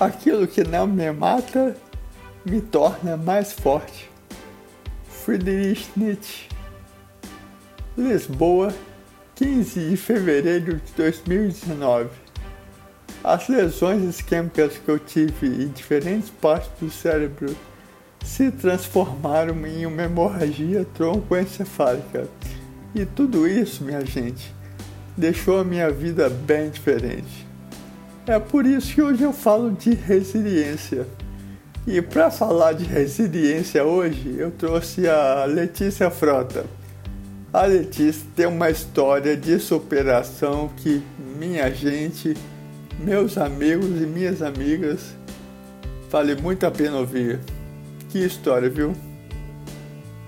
Aquilo que não me mata me torna mais forte. Friedrich Nietzsche. Lisboa, 15 de fevereiro de 2019. As lesões isquêmicas que eu tive em diferentes partes do cérebro se transformaram em uma hemorragia troncoencefálica. E tudo isso, minha gente, deixou a minha vida bem diferente. É por isso que hoje eu falo de resiliência. E para falar de resiliência hoje, eu trouxe a Letícia Frota. A Letícia tem uma história de superação que minha gente, meus amigos e minhas amigas, vale muito a pena ouvir. Que história, viu?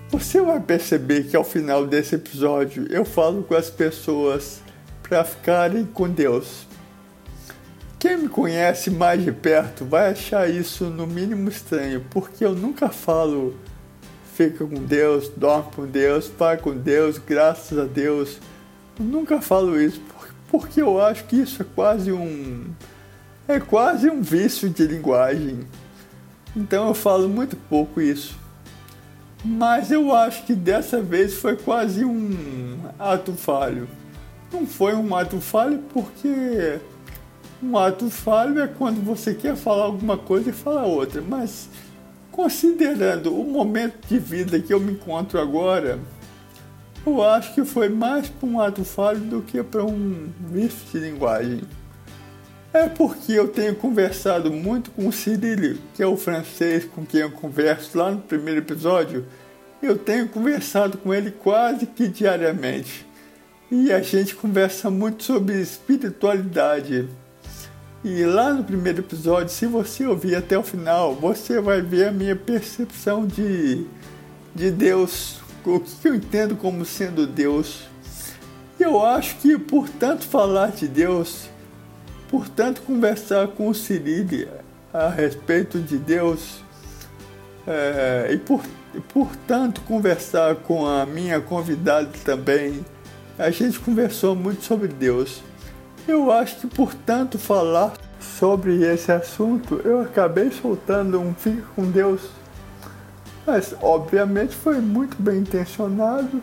Você vai perceber que ao final desse episódio eu falo com as pessoas para ficarem com Deus quem me conhece mais de perto vai achar isso no mínimo estranho, porque eu nunca falo fica com Deus, dorme com Deus, vai com Deus, graças a Deus. Eu nunca falo isso, porque eu acho que isso é quase um. é quase um vício de linguagem. Então eu falo muito pouco isso. Mas eu acho que dessa vez foi quase um ato falho. Não foi um ato falho porque um ato falho é quando você quer falar alguma coisa e fala outra, mas considerando o momento de vida que eu me encontro agora, eu acho que foi mais para um ato falho do que para um vício de linguagem. É porque eu tenho conversado muito com o Cyril, que é o francês com quem eu converso lá no primeiro episódio. Eu tenho conversado com ele quase que diariamente. E a gente conversa muito sobre espiritualidade. E lá no primeiro episódio, se você ouvir até o final, você vai ver a minha percepção de, de Deus, o que eu entendo como sendo Deus. Eu acho que por tanto falar de Deus, por tanto conversar com o Cyril a respeito de Deus, é, e por, por tanto conversar com a minha convidada também, a gente conversou muito sobre Deus. Eu acho que por tanto falar sobre esse assunto, eu acabei soltando um Fica com Deus. Mas obviamente foi muito bem intencionado.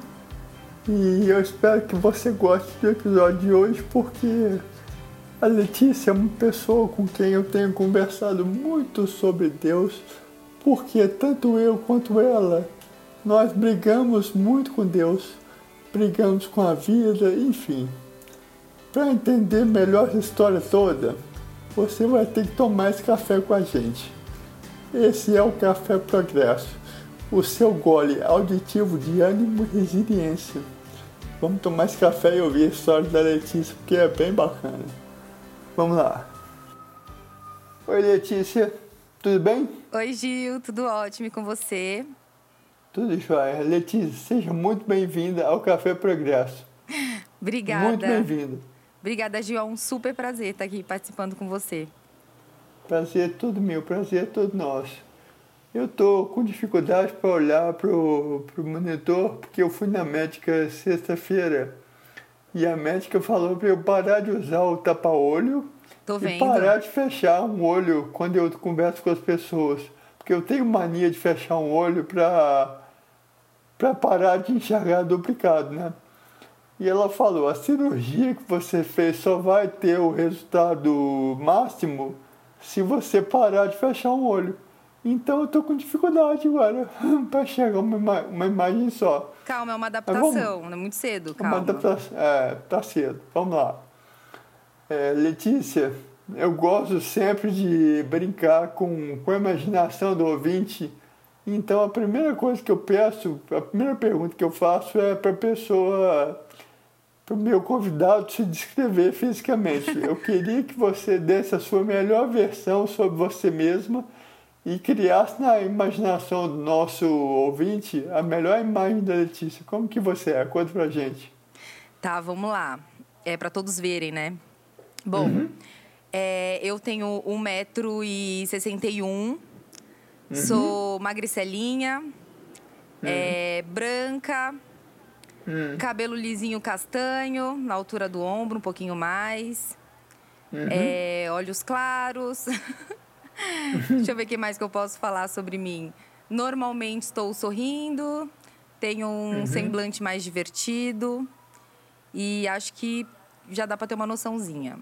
E eu espero que você goste do episódio de hoje, porque a Letícia é uma pessoa com quem eu tenho conversado muito sobre Deus, porque tanto eu quanto ela, nós brigamos muito com Deus, brigamos com a vida, enfim. Para entender melhor essa história toda, você vai ter que tomar esse café com a gente. Esse é o Café Progresso, o seu gole auditivo de ânimo e resiliência. Vamos tomar esse café e ouvir a história da Letícia, porque é bem bacana. Vamos lá. Oi, Letícia, tudo bem? Oi, Gil, tudo ótimo e com você? Tudo jóia. Letícia, seja muito bem-vinda ao Café Progresso. Obrigada. Muito bem-vinda. Obrigada, Gil. É um super prazer estar aqui participando com você. Prazer é todo meu, prazer é todo nosso. Eu tô com dificuldade para olhar pro, pro monitor porque eu fui na médica sexta-feira e a médica falou para eu parar de usar o tapa-olho e parar de fechar um olho quando eu converso com as pessoas. Porque eu tenho mania de fechar um olho para para parar de enxergar duplicado, né? E ela falou: a cirurgia que você fez só vai ter o resultado máximo se você parar de fechar um olho. Então eu tô com dificuldade agora para chegar uma, uma imagem só. Calma, é uma adaptação, não é muito cedo, calma. Uma adaptação, é, tá cedo. Vamos lá. É, Letícia, eu gosto sempre de brincar com, com a imaginação do ouvinte. Então a primeira coisa que eu peço, a primeira pergunta que eu faço é para a pessoa para o meu convidado se descrever fisicamente. Eu queria que você desse a sua melhor versão sobre você mesma e criasse na imaginação do nosso ouvinte a melhor imagem da Letícia. Como que você é? Conta pra gente. Tá, vamos lá. É para todos verem, né? Bom, uhum. é, eu tenho 1,61m, uhum. sou magricelinha, uhum. é, branca, Hum. Cabelo lisinho castanho, na altura do ombro, um pouquinho mais. Uhum. É, olhos claros. Deixa eu ver o que mais que eu posso falar sobre mim. Normalmente estou sorrindo, tenho um uhum. semblante mais divertido e acho que já dá para ter uma noçãozinha.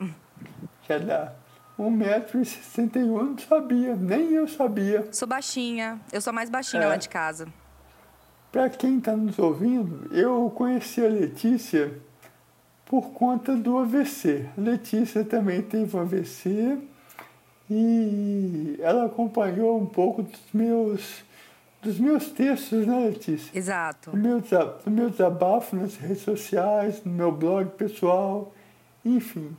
Já dá. 1,61m não sabia, nem eu sabia. Sou baixinha, eu sou mais baixinha é. lá de casa. Para quem está nos ouvindo, eu conheci a Letícia por conta do AVC. A Letícia também teve um AVC e ela acompanhou um pouco dos meus dos meus textos, né, Letícia? Exato. Do meu, do meu desabafo nas redes sociais, no meu blog pessoal, enfim.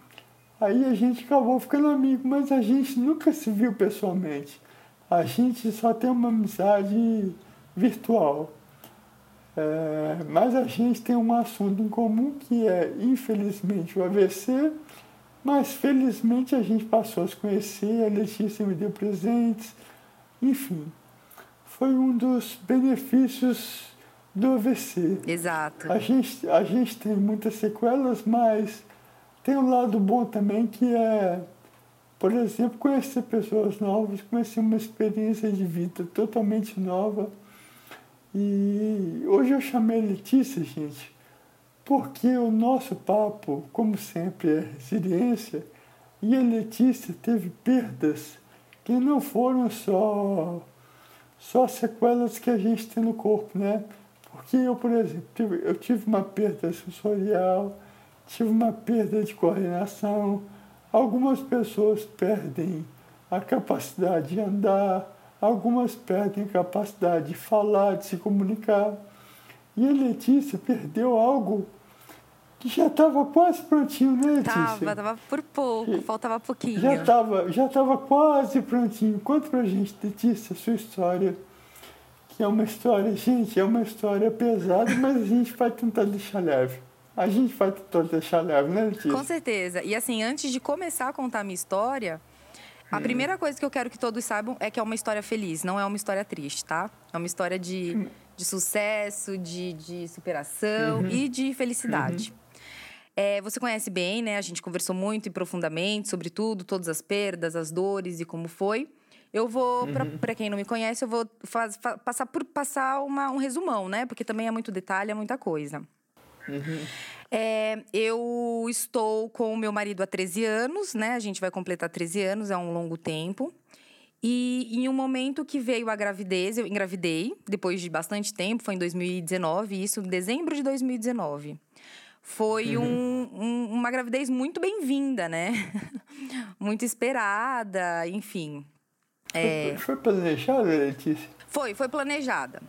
Aí a gente acabou ficando amigo, mas a gente nunca se viu pessoalmente. A gente só tem uma amizade virtual. É, mas a gente tem um assunto em comum que é, infelizmente, o AVC, mas felizmente a gente passou a se conhecer, a Letícia me deu presentes, enfim. Foi um dos benefícios do AVC. Exato. A gente, a gente tem muitas sequelas, mas tem um lado bom também que é, por exemplo, conhecer pessoas novas, conhecer uma experiência de vida totalmente nova e hoje eu chamei Letícia, gente, porque o nosso papo, como sempre, é resiliência, e a Letícia teve perdas que não foram só, só sequelas que a gente tem no corpo, né? Porque eu, por exemplo, tive, eu tive uma perda sensorial, tive uma perda de coordenação, algumas pessoas perdem a capacidade de andar, Algumas perdem a capacidade de falar, de se comunicar. E a Letícia perdeu algo que já estava quase prontinho, né, Letícia? Tava, tava por pouco, faltava pouquinho. Já estava já tava quase prontinho. Conta pra gente, Letícia, a sua história. Que é uma história, gente, é uma história pesada, mas a gente vai tentar deixar leve. A gente vai tentar deixar leve, né, Letícia? Com certeza. E assim, antes de começar a contar a minha história, a primeira coisa que eu quero que todos saibam é que é uma história feliz, não é uma história triste, tá? É uma história de, de sucesso, de, de superação uhum. e de felicidade. Uhum. É, você conhece bem, né? A gente conversou muito e profundamente sobre tudo, todas as perdas, as dores e como foi. Eu vou, uhum. para quem não me conhece, eu vou faz, fa, passar por passar uma, um resumão, né? Porque também é muito detalhe, é muita coisa. Uhum. É, eu estou com o meu marido há 13 anos, né? A gente vai completar 13 anos, é um longo tempo. E em um momento que veio a gravidez, eu engravidei, depois de bastante tempo, foi em 2019, isso em dezembro de 2019. Foi uhum. um, um, uma gravidez muito bem-vinda, né? muito esperada, enfim. É... Foi, foi planejada, Letícia? Foi, foi planejada.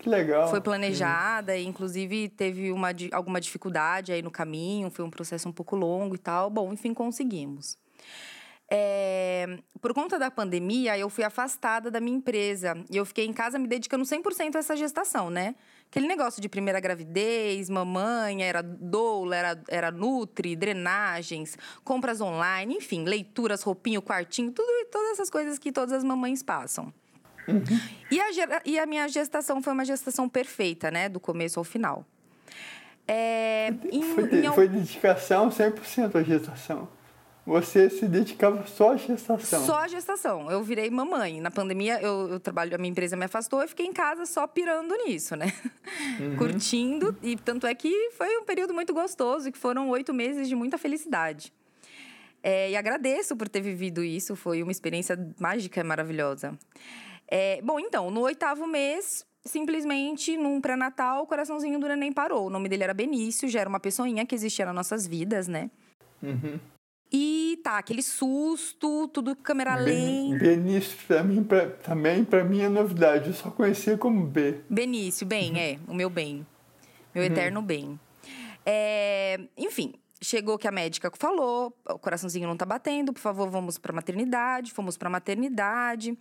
Que legal. Foi planejada, e inclusive teve uma, alguma dificuldade aí no caminho, foi um processo um pouco longo e tal. Bom, enfim, conseguimos. É, por conta da pandemia, eu fui afastada da minha empresa e eu fiquei em casa me dedicando 100% a essa gestação, né? Aquele negócio de primeira gravidez, mamãe, era doula, era, era nutri, drenagens, compras online, enfim, leituras, roupinho, quartinho, tudo, todas essas coisas que todas as mamães passam. Uhum. E, a, e a minha gestação foi uma gestação perfeita, né? Do começo ao final. É, em, foi, em... foi dedicação 100% à gestação. Você se dedicava só à gestação? Só à gestação. Eu virei mamãe. Na pandemia, eu, eu trabalho, a minha empresa me afastou e fiquei em casa só pirando nisso, né? Uhum. Curtindo. E tanto é que foi um período muito gostoso que foram oito meses de muita felicidade. É, e agradeço por ter vivido isso. Foi uma experiência mágica e maravilhosa. É, bom, então, no oitavo mês, simplesmente, num pré-natal, o coraçãozinho do neném parou. O nome dele era Benício, já era uma pessoinha que existia nas nossas vidas, né? Uhum. E tá, aquele susto, tudo câmera lenta. Benício, pra mim, pra, também, pra mim é novidade. Eu só conhecia como B. Benício, bem, uhum. é, o meu bem. Meu uhum. eterno bem. É, enfim, chegou que a médica falou: o coraçãozinho não tá batendo, por favor, vamos pra maternidade. Fomos pra maternidade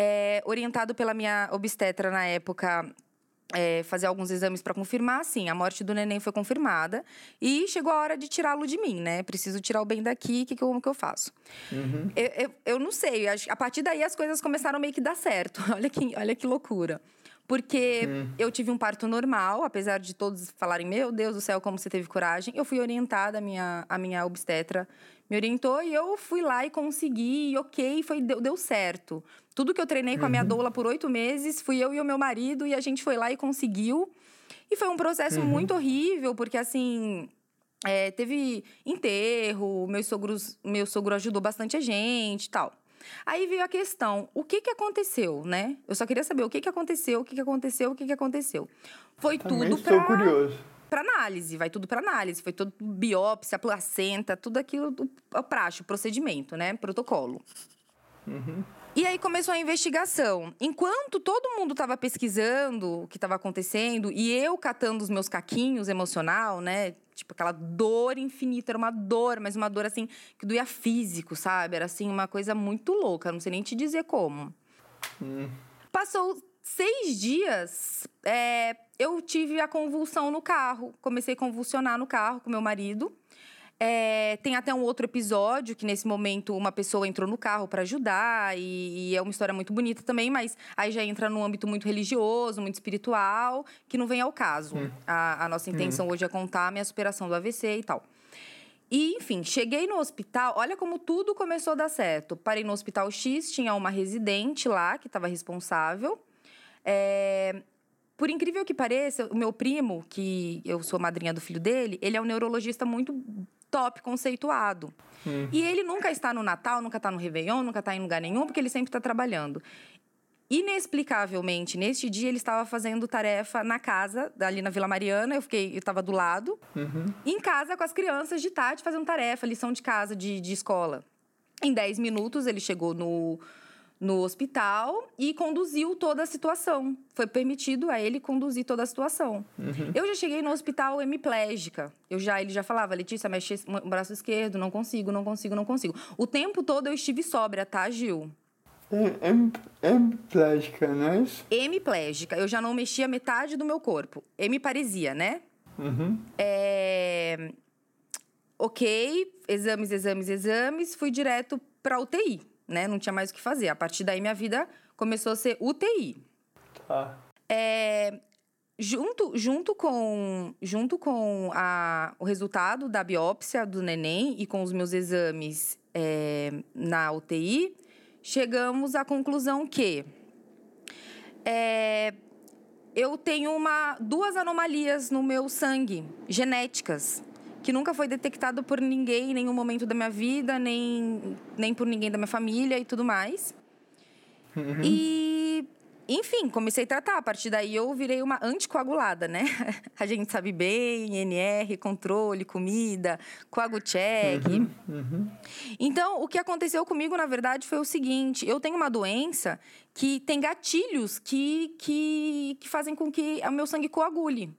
é, orientado pela minha obstetra na época. É, fazer alguns exames para confirmar, sim, a morte do neném foi confirmada e chegou a hora de tirá-lo de mim, né? Preciso tirar o bem daqui, que, como que eu faço? Uhum. Eu, eu, eu, não sei, a partir daí as coisas começaram meio que dar certo. olha que, olha que loucura. Porque hum. eu tive um parto normal, apesar de todos falarem, meu Deus do céu, como você teve coragem. Eu fui orientada, a minha, a minha obstetra me orientou e eu fui lá e consegui, e ok, foi, deu, deu certo. Tudo que eu treinei com a minha uhum. doula por oito meses, fui eu e o meu marido, e a gente foi lá e conseguiu. E foi um processo uhum. muito horrível, porque assim. É, teve enterro, meus sogros, meu sogro ajudou bastante a gente e tal. Aí veio a questão, o que que aconteceu, né? Eu só queria saber o que que aconteceu, o que que aconteceu, o que que aconteceu. Foi Também tudo para curioso. Para análise, vai tudo para análise, foi tudo biópsia, placenta, tudo aquilo, o praxe, o procedimento, né? Protocolo. Uhum. E aí começou a investigação. Enquanto todo mundo estava pesquisando o que estava acontecendo e eu catando os meus caquinhos emocional, né? Tipo aquela dor infinita, era uma dor, mas uma dor assim que doía físico, sabe? Era assim uma coisa muito louca, não sei nem te dizer como. Hum. Passou seis dias, é, eu tive a convulsão no carro. Comecei a convulsionar no carro com meu marido. É, tem até um outro episódio que nesse momento uma pessoa entrou no carro para ajudar e, e, é uma história muito bonita também, mas aí já entra num âmbito muito religioso, muito espiritual, que não vem ao caso. Hum. A, a, nossa intenção hum. hoje é contar a minha superação do AVC e tal. E, enfim, cheguei no hospital, olha como tudo começou a dar certo. Parei no hospital X, tinha uma residente lá que estava responsável. É, por incrível que pareça, o meu primo, que eu sou madrinha do filho dele, ele é um neurologista muito top conceituado. Hum. E ele nunca está no Natal, nunca está no Réveillon, nunca está em lugar nenhum, porque ele sempre está trabalhando. Inexplicavelmente, neste dia, ele estava fazendo tarefa na casa, ali na Vila Mariana. Eu fiquei, eu estava do lado. Uhum. Em casa, com as crianças de tarde, fazendo tarefa, lição de casa, de, de escola. Em 10 minutos, ele chegou no, no hospital e conduziu toda a situação. Foi permitido a ele conduzir toda a situação. Uhum. Eu já cheguei no hospital hemiplégica. Eu já, ele já falava, Letícia, mexe o braço esquerdo, não consigo, não consigo, não consigo. O tempo todo eu estive sóbria, tá, Gil? É, hemiplégica, não é isso? Hemiplégica. Eu já não mexia metade do meu corpo. Hemiparesia, né? Uhum. É... Ok, exames, exames, exames. Fui direto pra UTI né? Não tinha mais o que fazer. A partir daí, minha vida começou a ser UTI. Tá. É, junto, junto com, junto com a, o resultado da biópsia do neném e com os meus exames é, na UTI, chegamos à conclusão que é, eu tenho uma, duas anomalias no meu sangue, genéticas que nunca foi detectado por ninguém em nenhum momento da minha vida, nem, nem por ninguém da minha família e tudo mais. Uhum. E, enfim, comecei a tratar. A partir daí eu virei uma anticoagulada, né? A gente sabe bem, NR, controle, comida, coagucheck. Uhum. Uhum. Então, o que aconteceu comigo, na verdade, foi o seguinte: eu tenho uma doença que tem gatilhos que, que, que fazem com que o meu sangue coagule.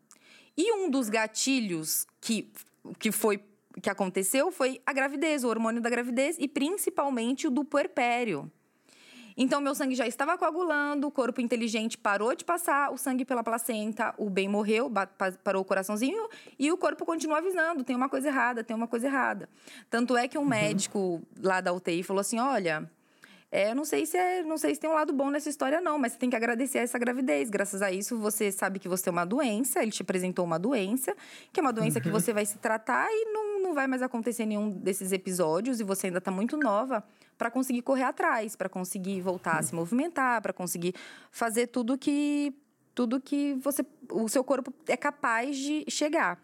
E um dos gatilhos que que foi que aconteceu foi a gravidez, o hormônio da gravidez e principalmente o do puerpério. Então, meu sangue já estava coagulando, o corpo inteligente parou de passar o sangue pela placenta, o bem morreu, parou o coraçãozinho e o corpo continua avisando: tem uma coisa errada, tem uma coisa errada. Tanto é que um uhum. médico lá da UTI falou assim: olha, é, eu não sei se é, não sei se tem um lado bom nessa história não, mas você tem que agradecer essa gravidez. Graças a isso você sabe que você tem uma doença, ele te apresentou uma doença, que é uma doença uhum. que você vai se tratar e não, não vai mais acontecer nenhum desses episódios e você ainda está muito nova para conseguir correr atrás, para conseguir voltar uhum. a se movimentar, para conseguir fazer tudo que tudo que você o seu corpo é capaz de chegar.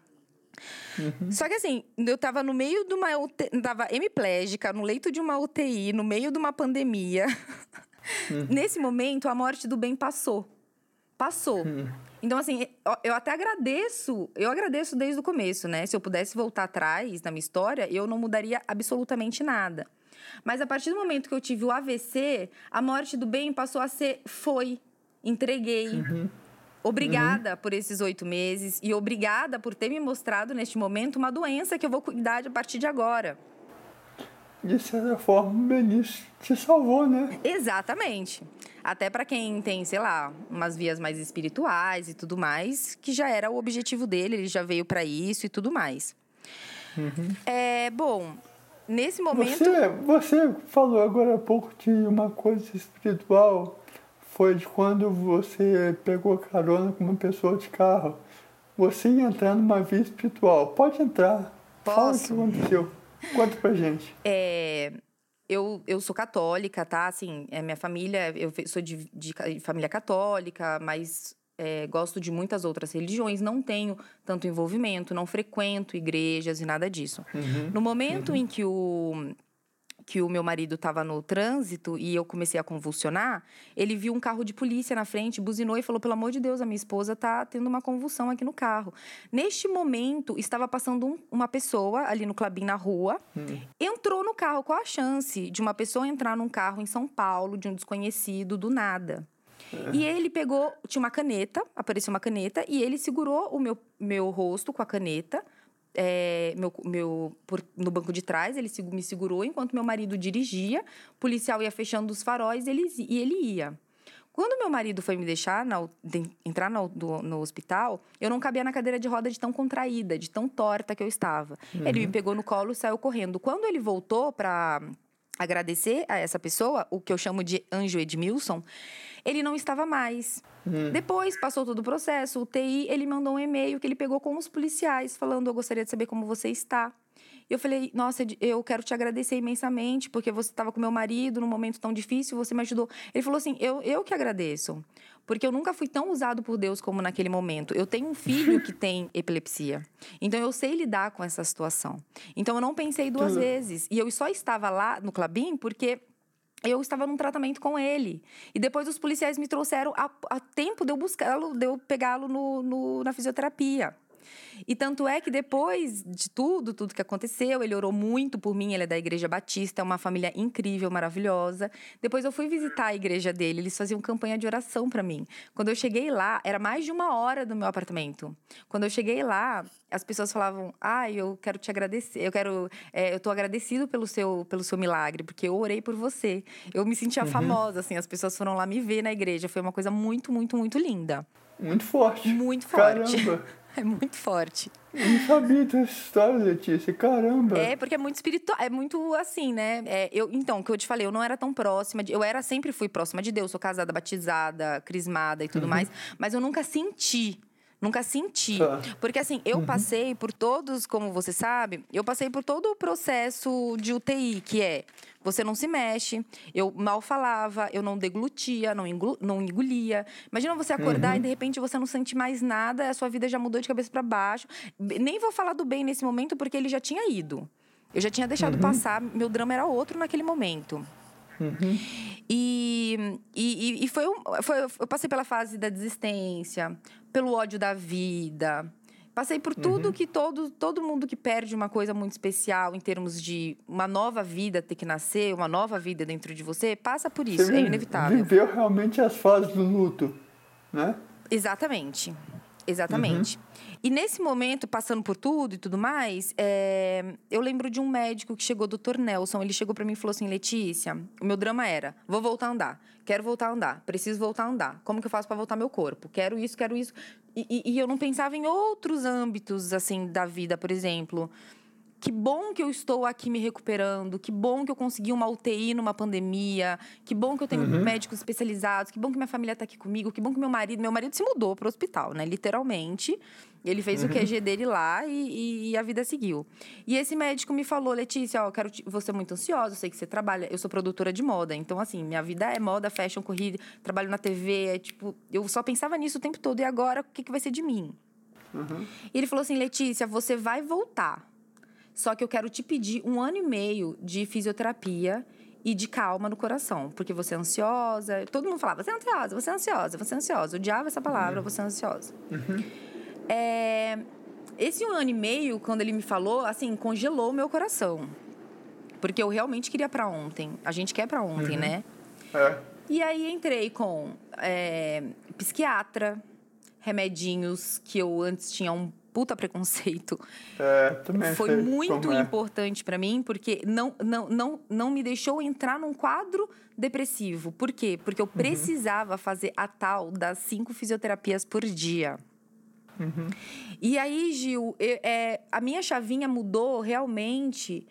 Uhum. Só que assim, eu tava no meio de uma UTI, tava hemiplégica, no leito de uma UTI, no meio de uma pandemia. Uhum. Nesse momento, a morte do bem passou. Passou. Uhum. Então, assim, eu até agradeço, eu agradeço desde o começo, né? Se eu pudesse voltar atrás na minha história, eu não mudaria absolutamente nada. Mas a partir do momento que eu tive o AVC, a morte do bem passou a ser foi, entreguei. Uhum. Obrigada uhum. por esses oito meses e obrigada por ter me mostrado neste momento uma doença que eu vou cuidar a partir de agora. De certa forma, o Benício te salvou, né? Exatamente. Até para quem tem, sei lá, umas vias mais espirituais e tudo mais, que já era o objetivo dele, ele já veio para isso e tudo mais. Uhum. É, bom, nesse momento. Você, você falou agora há pouco de uma coisa espiritual foi de quando você pegou carona com uma pessoa de carro. Você ia entrar numa vida espiritual. Pode entrar. Posso? Fala o que aconteceu. Conta pra gente. É, eu, eu sou católica, tá? Assim, é minha família, eu sou de, de família católica, mas é, gosto de muitas outras religiões, não tenho tanto envolvimento, não frequento igrejas e nada disso. Uhum, no momento uhum. em que o que o meu marido estava no trânsito e eu comecei a convulsionar, ele viu um carro de polícia na frente, buzinou e falou: pelo amor de Deus, a minha esposa está tendo uma convulsão aqui no carro. Neste momento, estava passando um, uma pessoa ali no Clabim na rua, hum. entrou no carro. Qual a chance de uma pessoa entrar num carro em São Paulo, de um desconhecido, do nada? É. E ele pegou, tinha uma caneta, apareceu uma caneta, e ele segurou o meu, meu rosto com a caneta é, meu, meu, por, no banco de trás, ele me segurou enquanto meu marido dirigia, o policial ia fechando os faróis ele, e ele ia. Quando meu marido foi me deixar, na, entrar no, do, no, hospital, eu não cabia na cadeira de roda de tão contraída, de tão torta que eu estava. Uhum. Ele me pegou no colo e saiu correndo. Quando ele voltou para agradecer a essa pessoa, o que eu chamo de anjo Edmilson, ele não estava mais. Hum. Depois, passou todo o processo, o TI, ele mandou um e-mail que ele pegou com os policiais, falando: Eu gostaria de saber como você está. E eu falei: Nossa, eu quero te agradecer imensamente, porque você estava com meu marido num momento tão difícil, você me ajudou. Ele falou assim: Eu, eu que agradeço. Porque eu nunca fui tão usado por Deus como naquele momento. Eu tenho um filho que tem epilepsia. Então eu sei lidar com essa situação. Então eu não pensei duas vezes. E eu só estava lá no Clabin porque eu estava num tratamento com ele. E depois os policiais me trouxeram a, a tempo de eu buscá-lo, de eu pegá-lo no, no, na fisioterapia. E tanto é que depois de tudo, tudo que aconteceu, ele orou muito por mim. Ele é da Igreja Batista, é uma família incrível, maravilhosa. Depois eu fui visitar a igreja dele, eles faziam campanha de oração para mim. Quando eu cheguei lá, era mais de uma hora do meu apartamento. Quando eu cheguei lá, as pessoas falavam: "Ah, eu quero te agradecer. Eu quero, é, eu tô agradecido pelo seu, pelo seu milagre, porque eu orei por você". Eu me sentia uhum. famosa, assim. As pessoas foram lá me ver na igreja. Foi uma coisa muito, muito, muito linda. Muito forte. Muito forte. Caramba. É muito forte. Eu não sabia dessa história, Letícia. Caramba. É, porque é muito espiritual. É muito assim, né? É, eu, então, o que eu te falei, eu não era tão próxima. De, eu era, sempre fui próxima de Deus. Sou casada, batizada, crismada e tudo uhum. mais. Mas eu nunca senti Nunca senti. Tá. Porque assim, eu uhum. passei por todos, como você sabe, eu passei por todo o processo de UTI, que é você não se mexe, eu mal falava, eu não deglutia, não, engol, não engolia. Imagina você acordar uhum. e de repente você não sente mais nada, a sua vida já mudou de cabeça para baixo. Nem vou falar do bem nesse momento porque ele já tinha ido. Eu já tinha deixado uhum. passar, meu drama era outro naquele momento. Uhum. E, e, e foi, foi, eu passei pela fase da desistência, pelo ódio da vida. Passei por tudo uhum. que todo, todo mundo que perde uma coisa muito especial em termos de uma nova vida ter que nascer, uma nova vida dentro de você, passa por isso, você é inevitável. Viveu realmente as fases do luto, né? Exatamente. Exatamente. Uhum. E nesse momento, passando por tudo e tudo mais, é... eu lembro de um médico que chegou, doutor Nelson. Ele chegou para mim e falou assim: Letícia, o meu drama era: vou voltar a andar, quero voltar a andar, preciso voltar a andar. Como que eu faço para voltar meu corpo? Quero isso, quero isso. E, e, e eu não pensava em outros âmbitos, assim, da vida, por exemplo. Que bom que eu estou aqui me recuperando, que bom que eu consegui uma UTI numa pandemia, que bom que eu tenho uhum. médicos especializados, que bom que minha família está aqui comigo, que bom que meu marido, meu marido se mudou para o hospital, né? Literalmente. Ele fez uhum. o QG dele lá e, e, a vida seguiu. E esse médico me falou, Letícia, ó, quero te... você é muito ansiosa, eu sei que você trabalha, eu sou produtora de moda, então assim, minha vida é moda, fashion, corrida, trabalho na TV, é tipo, eu só pensava nisso o tempo todo e agora o que, que vai ser de mim? Uhum. E ele falou assim, Letícia, você vai voltar só que eu quero te pedir um ano e meio de fisioterapia e de calma no coração, porque você é ansiosa. Todo mundo falava, você é ansiosa, você é ansiosa, você é ansiosa. Odiava essa palavra, você é ansiosa. Uhum. É, esse um ano e meio, quando ele me falou, assim, congelou o meu coração. Porque eu realmente queria para ontem. A gente quer para ontem, uhum. né? É. E aí entrei com é, psiquiatra, remedinhos que eu antes tinha um puta preconceito. É, também Foi muito é. importante para mim, porque não, não, não, não me deixou entrar num quadro depressivo. Por quê? Porque eu uhum. precisava fazer a tal das cinco fisioterapias por dia. Uhum. E aí, Gil, eu, é, a minha chavinha mudou realmente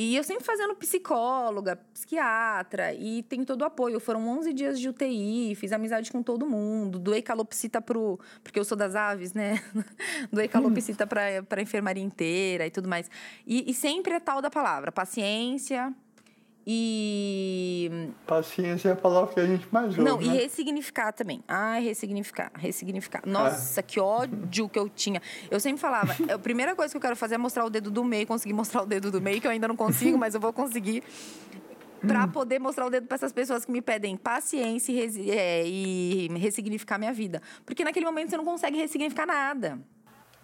E eu sempre fazendo psicóloga, psiquiatra, e tem todo o apoio. Foram 11 dias de UTI, fiz amizade com todo mundo. Doei calopsita pro. Porque eu sou das aves, né? Doei calopsita pra, pra enfermaria inteira e tudo mais. E, e sempre é tal da palavra: paciência, e. Paciência é a palavra que a gente mais ouve. Não, né? e ressignificar também. Ai, ressignificar, ressignificar. Nossa, é. que ódio que eu tinha. Eu sempre falava, a primeira coisa que eu quero fazer é mostrar o dedo do meio, conseguir mostrar o dedo do meio, que eu ainda não consigo, mas eu vou conseguir. Pra hum. poder mostrar o dedo para essas pessoas que me pedem paciência e, é, e ressignificar minha vida. Porque naquele momento você não consegue ressignificar nada.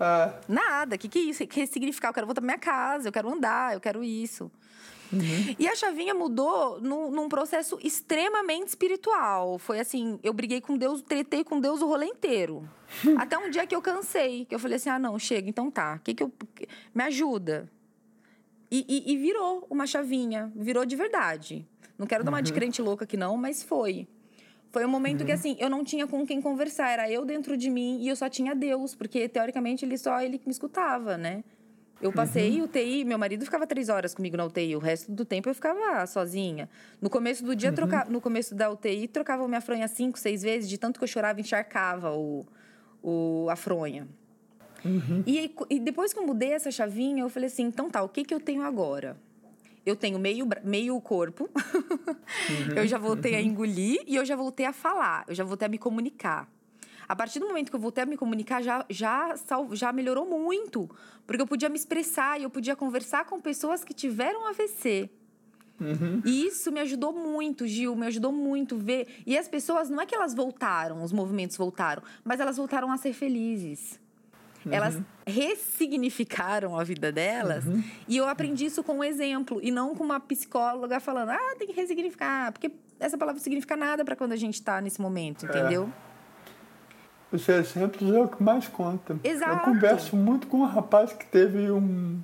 É. Nada. O que, que é isso? Ressignificar. Eu quero voltar pra minha casa, eu quero andar, eu quero isso. Uhum. E a chavinha mudou num, num, processo extremamente espiritual. Foi assim, eu briguei com Deus, tretei com Deus o rolê inteiro. Até um dia que eu cansei, que eu falei assim, ah, não, chega, então tá. Que que eu... Me ajuda. E, e, e virou uma chavinha, virou de verdade. Não quero dar uma de uhum. crente louca aqui não, mas foi. Foi um momento uhum. que, assim, eu não tinha com quem conversar. Era eu dentro de mim e eu só tinha Deus. Porque, teoricamente, ele só ele me escutava, né? Eu passei uhum. UTI, meu marido ficava três horas comigo na UTI, o resto do tempo eu ficava sozinha. No começo do dia, uhum. troca, no começo da UTI, trocava minha fronha cinco, seis vezes, de tanto que eu chorava, encharcava o, o, a fronha. Uhum. E, e depois que eu mudei essa chavinha, eu falei assim: então tá, o que, que eu tenho agora? Eu tenho meio, meio corpo, uhum. eu já voltei a uhum. engolir e eu já voltei a falar, eu já voltei a me comunicar. A partir do momento que eu voltei a me comunicar, já, já, já melhorou muito. Porque eu podia me expressar e eu podia conversar com pessoas que tiveram AVC. Uhum. E isso me ajudou muito, Gil, me ajudou muito ver. E as pessoas, não é que elas voltaram, os movimentos voltaram, mas elas voltaram a ser felizes. Uhum. Elas ressignificaram a vida delas. Uhum. E eu aprendi isso com um exemplo, e não com uma psicóloga falando, ah, tem que ressignificar. Porque essa palavra não significa nada para quando a gente está nesse momento, entendeu? É. Os exemplos é o que mais conta. Exato. Eu converso muito com um rapaz que teve um,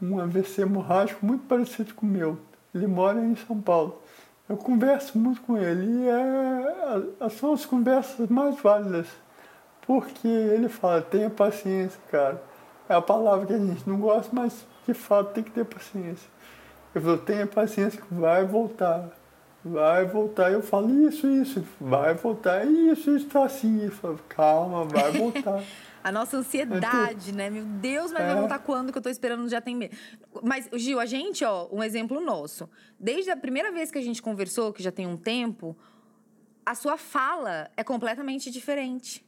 um AVC hemorrágico muito parecido com o meu. Ele mora em São Paulo. Eu converso muito com ele e é, são as conversas mais válidas. Porque ele fala, tenha paciência, cara. É a palavra que a gente não gosta, mas de fato tem que ter paciência. Eu falo, tenha paciência que vai voltar vai voltar. Eu falo, isso, isso, vai voltar, isso, isso tá assim. Eu falo, calma, vai voltar. a nossa ansiedade, né? Meu Deus, mas é. vai voltar quando que eu tô esperando já tem medo. Mas, Gil, a gente, ó, um exemplo nosso. Desde a primeira vez que a gente conversou, que já tem um tempo, a sua fala é completamente diferente.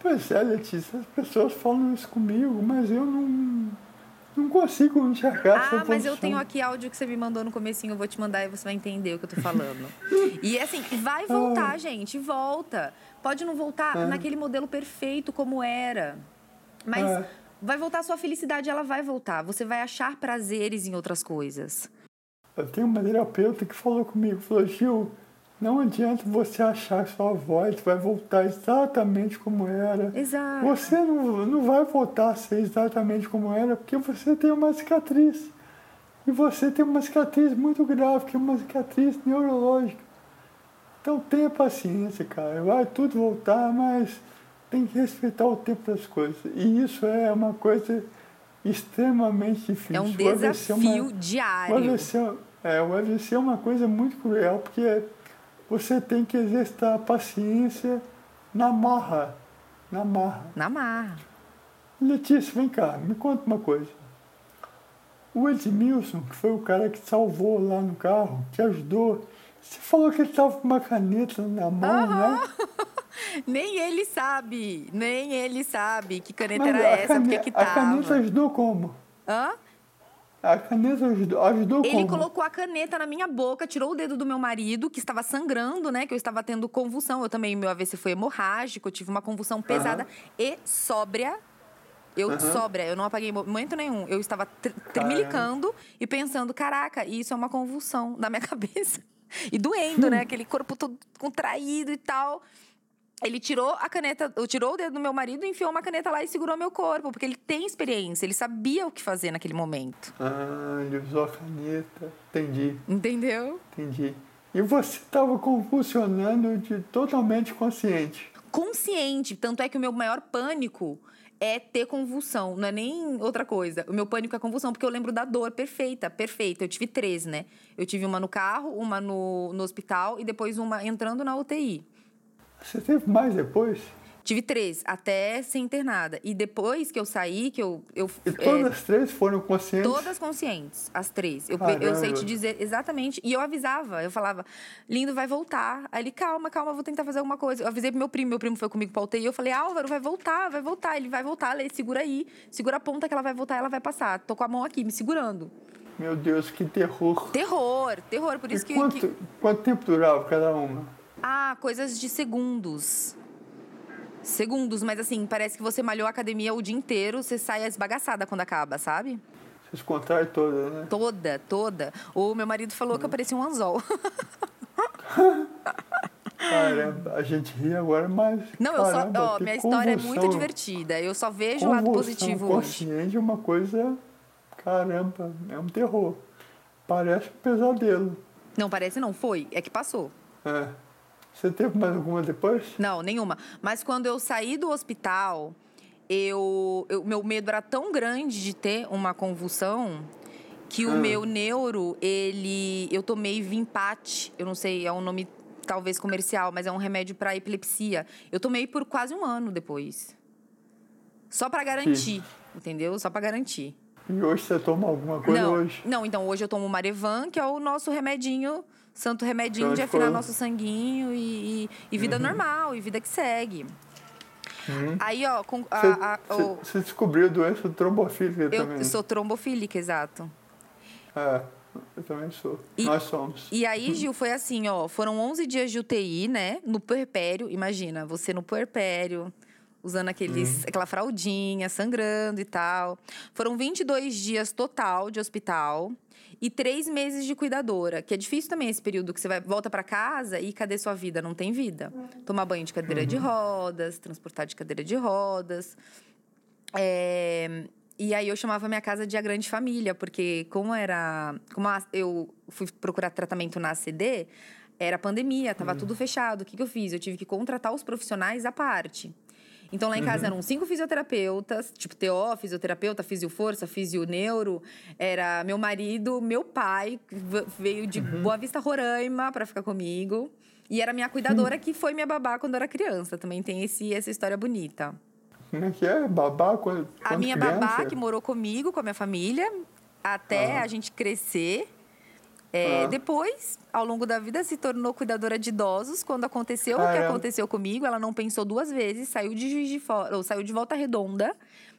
Pois é, Letícia, as pessoas falam isso comigo, mas eu não não consigo enxergar Ah, mas posição. eu tenho aqui áudio que você me mandou no comecinho, eu vou te mandar e você vai entender o que eu tô falando. e assim, vai voltar, ah. gente, volta. Pode não voltar ah. naquele modelo perfeito como era. Mas ah. vai voltar a sua felicidade, ela vai voltar. Você vai achar prazeres em outras coisas. Eu tenho uma terapeuta que falou comigo, falou, Gil, não adianta você achar que sua voz vai voltar exatamente como era. Exato. Você não, não vai voltar a ser exatamente como era porque você tem uma cicatriz. E você tem uma cicatriz muito grave, que é uma cicatriz neurológica. Então tenha paciência, cara. Vai tudo voltar, mas tem que respeitar o tempo das coisas. E isso é uma coisa extremamente difícil. É um desafio uma, diário. O AVC, é, o AVC é uma coisa muito cruel, porque você tem que exercitar a paciência na marra. Na marra. Na marra. Letícia, vem cá, me conta uma coisa. O Edmilson, que foi o cara que salvou lá no carro, que ajudou, você falou que ele estava com uma caneta na mão, uhum. né? nem ele sabe, nem ele sabe que caneta Mas era essa, porque que tava. A caneta ajudou como? Hã? A caneta ajudou, ajudou Ele como? colocou a caneta na minha boca, tirou o dedo do meu marido, que estava sangrando, né? Que eu estava tendo convulsão. Eu também, meu AVC foi hemorrágico, eu tive uma convulsão pesada uhum. e sóbria. Eu uhum. sóbria, eu não apaguei momento nenhum. Eu estava tremilicando e pensando, caraca, isso é uma convulsão na minha cabeça. E doendo, né? Aquele corpo todo contraído e tal. Ele tirou a caneta, tirou o dedo do meu marido, enfiou uma caneta lá e segurou meu corpo, porque ele tem experiência, ele sabia o que fazer naquele momento. Ah, ele usou a caneta. Entendi. Entendeu? Entendi. E você estava convulsionando de totalmente consciente. Consciente. Tanto é que o meu maior pânico é ter convulsão, não é nem outra coisa. O meu pânico é convulsão, porque eu lembro da dor perfeita, perfeita. Eu tive três, né? Eu tive uma no carro, uma no, no hospital e depois uma entrando na UTI. Você teve mais depois? Tive três, até ser internada. E depois que eu saí, que eu. eu e todas é, as três foram conscientes? Todas conscientes, as três. Eu, eu sei te dizer exatamente. E eu avisava, eu falava, lindo, vai voltar. Aí ele, calma, calma, vou tentar fazer alguma coisa. Eu avisei pro meu primo, meu primo foi comigo pra UTI. Eu falei, Álvaro, vai voltar, vai voltar. Ele vai voltar, Lê, segura aí. Segura a ponta que ela vai voltar, ela vai passar. Tô com a mão aqui, me segurando. Meu Deus, que terror. Terror, terror. Por isso e que quanto, que. Quanto tempo durava cada uma? Ah, coisas de segundos segundos, mas assim, parece que você malhou a academia o dia inteiro, você sai esbagaçada quando acaba, sabe? Vocês contaram toda, né? Toda, toda. O meu marido falou que eu parecia um anzol. Caramba, a gente ri agora, mas. Não, caramba, eu só. Ó, minha história é muito divertida. Eu só vejo o lado positivo consciente hoje. é uma coisa. Caramba, é um terror. Parece um pesadelo. Não, parece não, foi. É que passou. É. Você teve mais alguma depois? Não, nenhuma. Mas quando eu saí do hospital, eu, eu meu medo era tão grande de ter uma convulsão que o ah. meu neuro, ele. Eu tomei Vimpate, eu não sei, é um nome talvez comercial, mas é um remédio para epilepsia. Eu tomei por quase um ano depois. Só para garantir, Sim. entendeu? Só para garantir. E hoje você toma alguma coisa não, hoje? Não, então hoje eu tomo Marevan, que é o nosso remedinho santo remedinho então, de afinar nosso sanguinho e, e, e vida uhum. normal, e vida que segue. Uhum. Aí, ó, com, a, a, a, o... você descobriu a doença trombofílica eu também. Eu sou trombofílica, exato. É, eu também sou. E, Nós somos. E aí, Gil, foi assim, ó, foram 11 dias de UTI, né, no puerpério. Imagina, você no puerpério, usando aqueles, uhum. aquela fraldinha, sangrando e tal. Foram 22 dias total de hospital e três meses de cuidadora, que é difícil também esse período que você vai volta para casa e cadê sua vida? Não tem vida. Tomar banho de cadeira uhum. de rodas, transportar de cadeira de rodas. É, e aí eu chamava minha casa de a grande família, porque como era, como eu fui procurar tratamento na ACD, era pandemia, tava uhum. tudo fechado. O que, que eu fiz? Eu tive que contratar os profissionais à parte. Então lá em casa uhum. eram cinco fisioterapeutas, tipo TO, fisioterapeuta, fisioforça, fisioneuro. Era meu marido, meu pai, veio de uhum. Boa Vista, Roraima, para ficar comigo. E era minha cuidadora, uhum. que foi minha babá quando eu era criança. Também tem esse, essa história bonita. Como é que é? Babá quando, A minha criança? babá, que morou comigo, com a minha família, até a gente crescer. É, ah. Depois, ao longo da vida, se tornou cuidadora de idosos. Quando aconteceu o que aconteceu comigo, ela não pensou duas vezes, saiu de Juiz de Fora, ou saiu de Volta Redonda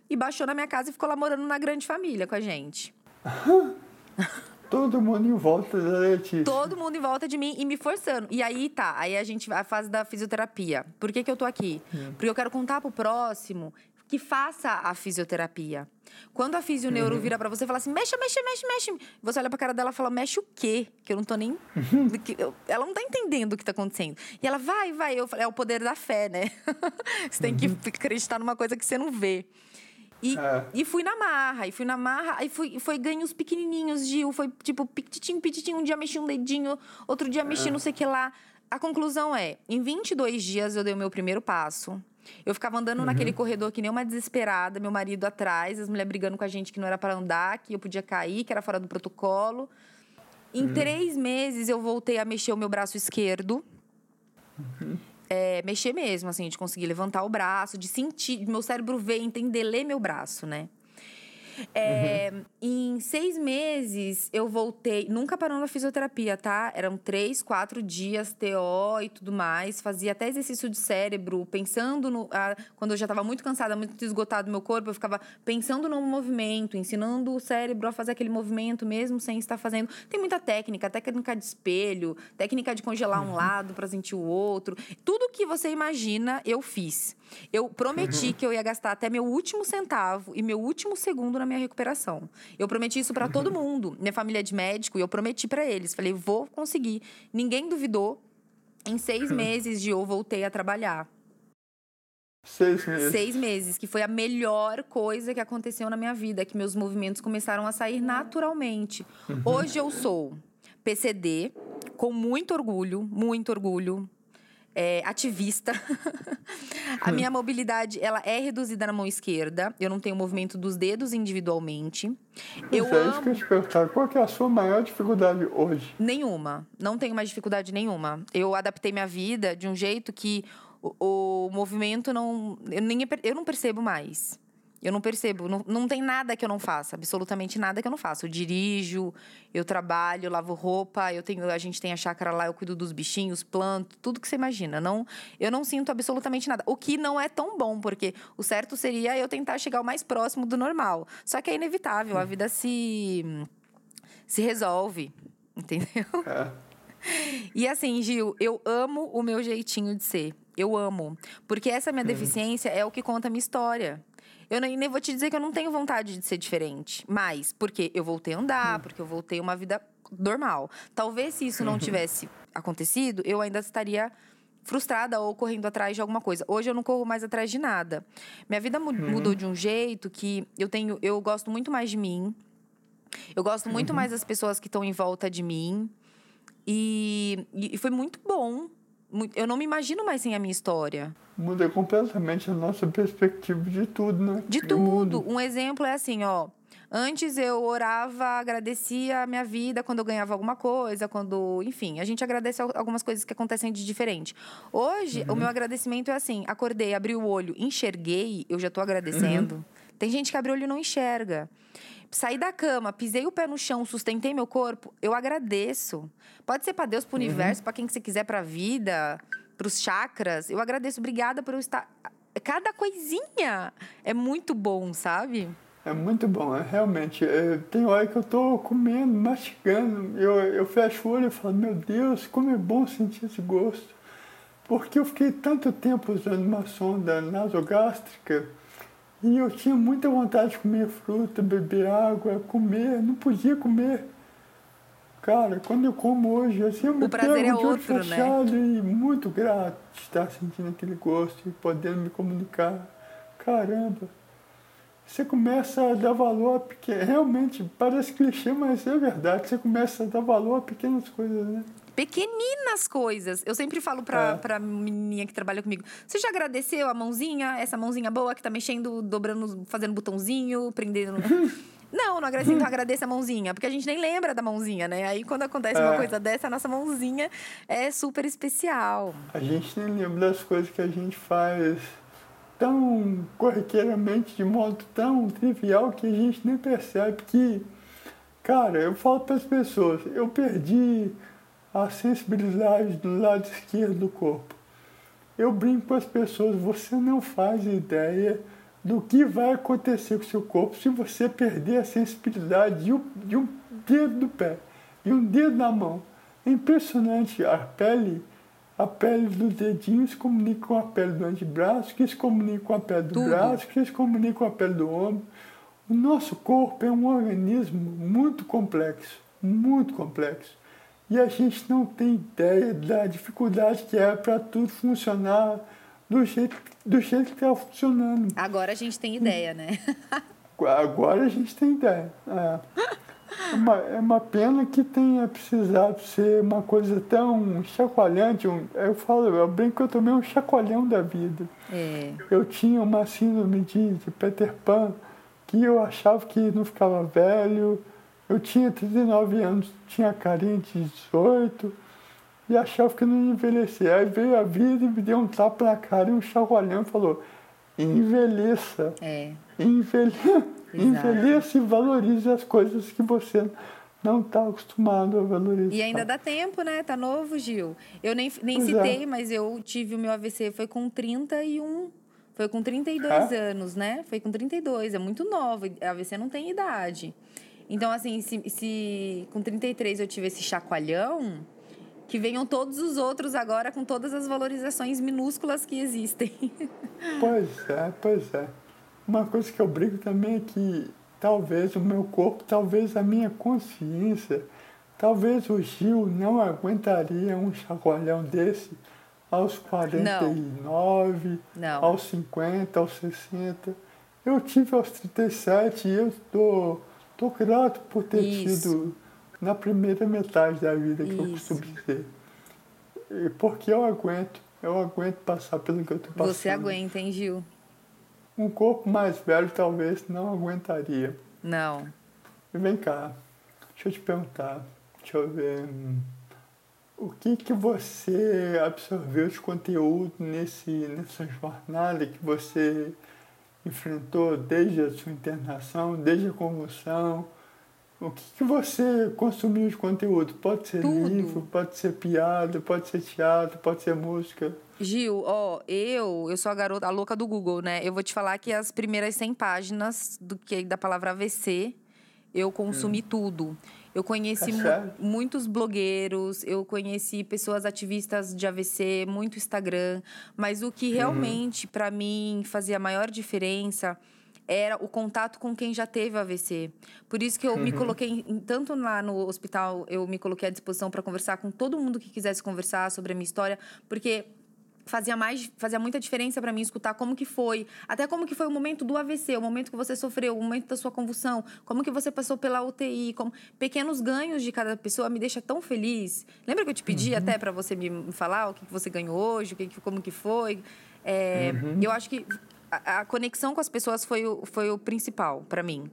e baixou na minha casa e ficou lá morando na grande família com a gente. Todo mundo em volta da Letícia. Todo mundo em volta de mim e me forçando. E aí tá, aí a gente a fase da fisioterapia. Por que, que eu tô aqui? Hum. Porque eu quero contar pro próximo que faça a fisioterapia. Quando a fisioneuro uhum. vira para você e fala assim, mexe, mexe, mexe, mexe. Você olha pra cara dela e fala, mexe o quê? Que eu não tô nem. Uhum. ela não tá entendendo o que tá acontecendo. E ela, vai, vai. Eu falei, é o poder da fé, né? você tem que uhum. acreditar numa coisa que você não vê. E, é. e fui na marra, e fui na marra, aí fui, foi ganhos pequenininhos, Gil. Foi tipo, pititim, pititim. Um dia mexi um dedinho, outro dia mexi é. não sei o que lá. A conclusão é: em 22 dias eu dei o meu primeiro passo. Eu ficava andando uhum. naquele corredor que nem uma desesperada, meu marido atrás, as mulheres brigando com a gente que não era para andar, que eu podia cair, que era fora do protocolo. Em uhum. três meses eu voltei a mexer o meu braço esquerdo. Uhum. É, mexer mesmo, assim, de conseguir levantar o braço, de sentir, meu cérebro ver, entender, ler meu braço, né? É, uhum. Em seis meses eu voltei, nunca parou na fisioterapia, tá? Eram três, quatro dias TO e tudo mais. Fazia até exercício de cérebro, pensando no. Ah, quando eu já estava muito cansada, muito esgotado do meu corpo, eu ficava pensando no movimento, ensinando o cérebro a fazer aquele movimento mesmo sem estar fazendo. Tem muita técnica, técnica de espelho, técnica de congelar um uhum. lado para sentir o outro. Tudo que você imagina, eu fiz. Eu prometi uhum. que eu ia gastar até meu último centavo e meu último segundo na minha recuperação. Eu prometi isso para todo mundo. Minha família é de médico e eu prometi para eles. Falei, vou conseguir. Ninguém duvidou. Em seis meses de eu voltei a trabalhar. Seis meses. Seis meses, que foi a melhor coisa que aconteceu na minha vida, que meus movimentos começaram a sair naturalmente. Uhum. Hoje eu sou PCD, com muito orgulho, muito orgulho. É, ativista. a minha mobilidade, ela é reduzida na mão esquerda. Eu não tenho movimento dos dedos individualmente. Eu é isso que eu te perguntar. Qual é a sua maior dificuldade hoje? Nenhuma. Não tenho mais dificuldade nenhuma. Eu adaptei minha vida de um jeito que o, o movimento não... Eu, nem, eu não percebo mais. Eu não percebo, não, não tem nada que eu não faça, absolutamente nada que eu não faça. Eu dirijo, eu trabalho, eu lavo roupa, eu tenho, a gente tem a chácara lá, eu cuido dos bichinhos, planto, tudo que você imagina. Não, eu não sinto absolutamente nada. O que não é tão bom, porque o certo seria eu tentar chegar o mais próximo do normal. Só que é inevitável, a vida se se resolve, entendeu? É. E assim, Gil, eu amo o meu jeitinho de ser. Eu amo. Porque essa minha uhum. deficiência é o que conta a minha história. Eu nem, nem vou te dizer que eu não tenho vontade de ser diferente. Mas, porque eu voltei a andar, porque eu voltei a uma vida normal. Talvez se isso não tivesse acontecido, eu ainda estaria frustrada ou correndo atrás de alguma coisa. Hoje eu não corro mais atrás de nada. Minha vida uhum. mudou de um jeito que eu tenho, eu gosto muito mais de mim. Eu gosto muito uhum. mais das pessoas que estão em volta de mim. E, e foi muito bom eu não me imagino mais sem a minha história. Muda completamente a nossa perspectiva de tudo, né? De tudo. Um exemplo é assim, ó. Antes eu orava, agradecia a minha vida quando eu ganhava alguma coisa, quando. Enfim, a gente agradece algumas coisas que acontecem de diferente. Hoje, uhum. o meu agradecimento é assim: acordei, abri o olho, enxerguei, eu já tô agradecendo. Uhum. Tem gente que abre o olho e não enxerga saí da cama, pisei o pé no chão, sustentei meu corpo, eu agradeço. Pode ser para Deus, para o uhum. universo, para quem que você quiser, para a vida, para os chakras. Eu agradeço, obrigada por eu estar. Cada coisinha é muito bom, sabe? É muito bom, é, realmente. É, tem hora que eu tô comendo, mastigando, eu, eu fecho o olho e falo, meu Deus, como é bom sentir esse gosto. Porque eu fiquei tanto tempo usando uma sonda nasogástrica e eu tinha muita vontade de comer fruta, beber água, comer, não podia comer. Cara, quando eu como hoje, assim, eu me o prazer pego é de outro, né? fechado né? e muito grato de estar sentindo aquele gosto e podendo me comunicar. Caramba! Você começa a dar valor a pequenas... Realmente, parece clichê, mas é verdade. Você começa a dar valor a pequenas coisas, né? Pequeninas coisas. Eu sempre falo pra, é. pra menininha que trabalha comigo: você já agradeceu a mãozinha, essa mãozinha boa que tá mexendo, dobrando, fazendo botãozinho, prendendo. Não, não agradeço, então agradeça a mãozinha, porque a gente nem lembra da mãozinha, né? Aí quando acontece é. uma coisa dessa, a nossa mãozinha é super especial. A gente nem lembra das coisas que a gente faz tão corriqueiramente, de modo tão trivial, que a gente nem percebe que, cara, eu falo para as pessoas, eu perdi a sensibilidade do lado esquerdo do corpo. Eu brinco com as pessoas, você não faz ideia do que vai acontecer com o seu corpo se você perder a sensibilidade de um, de um dedo do pé e um dedo da mão. É impressionante, a pele, a pele dos dedinhos se comunica com a pele do antebraço, que se comunica com a pele do Tudo. braço, que se comunica com a pele do ombro. O nosso corpo é um organismo muito complexo, muito complexo. E a gente não tem ideia da dificuldade que é para tudo funcionar do jeito, do jeito que está funcionando. Agora a gente tem ideia, né? Agora a gente tem ideia. É. É uma, é uma pena que tenha precisado ser uma coisa tão chacoalhante. Um, eu falo, eu brinco que eu tomei um chacoalhão da vida. É. Eu tinha uma síndrome de, de Peter Pan que eu achava que não ficava velho eu tinha 39 anos, tinha carinha de 18 e achava que não ia envelhecer. Aí veio a vida e me deu um tapa na cara e um chacoalhão e falou: envelheça. É. Envelheça, envelheça e valorize as coisas que você não está acostumado a valorizar. E ainda dá tempo, né? Tá novo, Gil. Eu nem, nem é. citei, é. mas eu tive o meu AVC, foi com 31. Foi com 32 é? anos, né? Foi com 32, é muito novo. AVC não tem idade. Então, assim, se, se com 33 eu tive esse chacoalhão, que venham todos os outros agora com todas as valorizações minúsculas que existem. Pois é, pois é. Uma coisa que eu brigo também é que talvez o meu corpo, talvez a minha consciência, talvez o Gil não aguentaria um chacoalhão desse aos 49, não. aos 50, aos 60. Eu tive aos 37 e eu estou. Tô Estou grato por ter Isso. tido na primeira metade da vida que Isso. eu costumo dizer. Porque eu aguento. Eu aguento passar pelo que eu tô passando. Você aguenta, hein, Gil? Um corpo mais velho talvez não aguentaria. Não. E vem cá, deixa eu te perguntar, deixa eu ver. hum, O que que você absorveu de conteúdo nesse, nessa jornada que você enfrentou desde a sua internação, desde a convulsão? O que, que você consumiu de conteúdo? Pode ser Tudo. livro, pode ser piada, pode ser teatro, pode ser música. Gil, ó, eu, eu sou a garota, a louca do Google, né? Eu vou te falar que as primeiras 100 páginas do que da palavra AVC, eu consumi tudo. Eu conheci mu- muitos blogueiros, eu conheci pessoas ativistas de AVC, muito Instagram, mas o que realmente pra mim fazia a maior diferença era o contato com quem já teve AVC. Por isso que eu me coloquei, tanto lá no hospital, eu me coloquei à disposição para conversar com todo mundo que quisesse conversar sobre a minha história, porque fazia mais fazia muita diferença para mim escutar como que foi até como que foi o momento do AVC o momento que você sofreu o momento da sua convulsão como que você passou pela UTI como pequenos ganhos de cada pessoa me deixa tão feliz. Lembra que eu te pedi até para você me falar o que que você ganhou hoje o que que- como que foi? É, eu acho que a, a conexão com as pessoas foi o, foi o principal para mim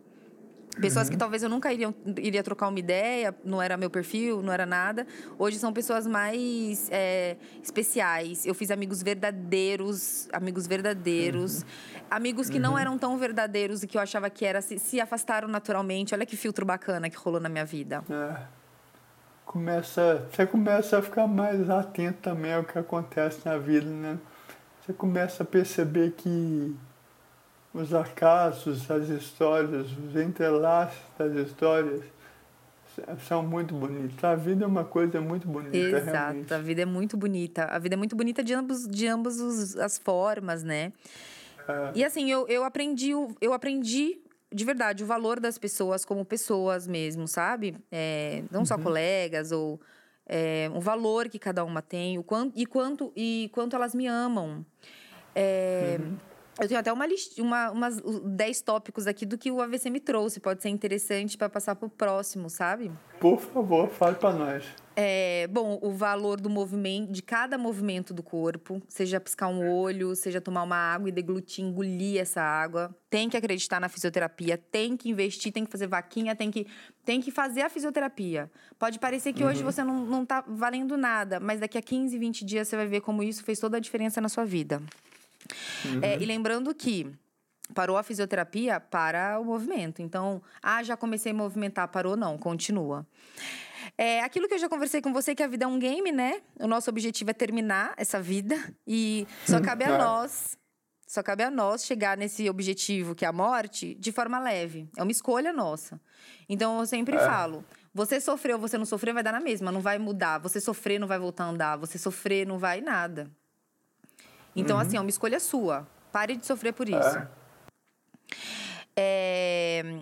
Pessoas que talvez eu nunca iria, iria trocar uma ideia, não era meu perfil, não era nada. Hoje são pessoas mais é, especiais. Eu fiz amigos verdadeiros, amigos verdadeiros. Amigos que não eram tão verdadeiros e que eu achava que era, se, se afastaram naturalmente. Olha que filtro bacana que rolou na minha vida. É. Começa, você começa a ficar mais atento também ao que acontece na vida, né? Você começa a perceber que os acasos, as histórias, os entrelaços das histórias são muito bonitos. A vida é uma coisa muito bonita, Exato, realmente. a vida é muito bonita. A vida é muito bonita de ambos, de ambas os- as formas, né? É. E assim, eu, eu aprendi, o- eu aprendi de verdade o valor das pessoas como pessoas mesmo, sabe? É, não só colegas ou é, um valor que cada uma tem, o quanto, e, quanto, e quanto elas me amam. É, Eu tenho até uma list, uma, umas 10 tópicos aqui do que o AVC me trouxe. Pode ser interessante para passar pro próximo, sabe? Por favor, fale para nós. É, bom, o valor do movimento, de cada movimento do corpo, seja piscar um olho, seja tomar uma água e deglutir, engolir essa água. Tem que acreditar na fisioterapia, tem que investir, tem que fazer vaquinha, tem que, tem que fazer a fisioterapia. Pode parecer que hoje você não, não tá valendo nada, mas daqui a 15, 20 dias você vai ver como isso fez toda a diferença na sua vida. É, e lembrando que parou a fisioterapia para o movimento. Então, ah, já comecei a movimentar, parou não, continua. É aquilo que eu já conversei com você, que a vida é um game, né? O nosso objetivo é terminar essa vida e só cabe a É. nós, só cabe a nós chegar nesse objetivo que é a morte de forma leve. É uma escolha nossa. Então eu sempre falo, você sofreu, você não sofreu, vai dar na mesma, não vai mudar. Você sofrer não vai voltar a andar, você sofrer não vai nada. Então assim, é uma escolha sua. Pare de sofrer por isso. É. É,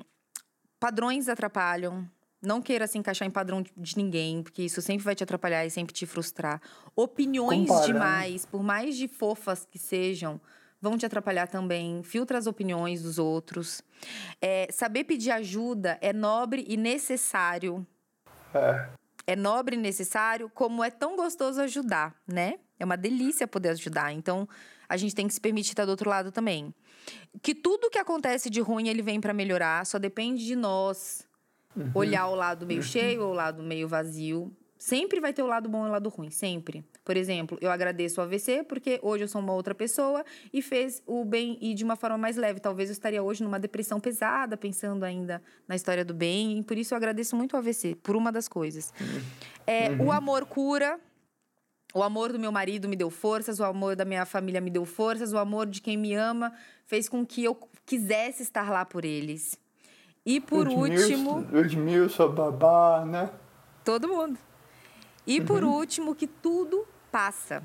Padrões atrapalham. Não queira se encaixar em padrão de- ninguém, porque isso sempre vai te atrapalhar e sempre te frustrar. Opiniões Comparar. demais, por mais de fofas que sejam, vão te atrapalhar também. Filtra as opiniões dos outros. É, saber pedir ajuda é nobre e necessário. É. É nobre e necessário, como é tão gostoso ajudar, né? É uma delícia poder ajudar. Então, a gente tem que se permitir estar do outro lado também. Que tudo que acontece de ruim, ele vem para melhorar, só depende de nós olhar o lado meio cheio ou o lado meio vazio. Sempre vai ter o lado bom e o lado ruim, sempre. Por exemplo, eu agradeço o AVC porque hoje eu sou uma outra pessoa e fez o bem e de uma forma mais leve. Talvez eu estaria hoje numa depressão pesada, pensando ainda na história do bem, e por isso eu agradeço muito o AVC, por uma das coisas. É, O amor cura. O amor do meu marido me deu forças, o amor da minha família me deu forças, o amor de quem me ama fez com que eu quisesse estar lá por eles. E por último, Ludmilson, babá, né? todo mundo. E por último, que tudo passa.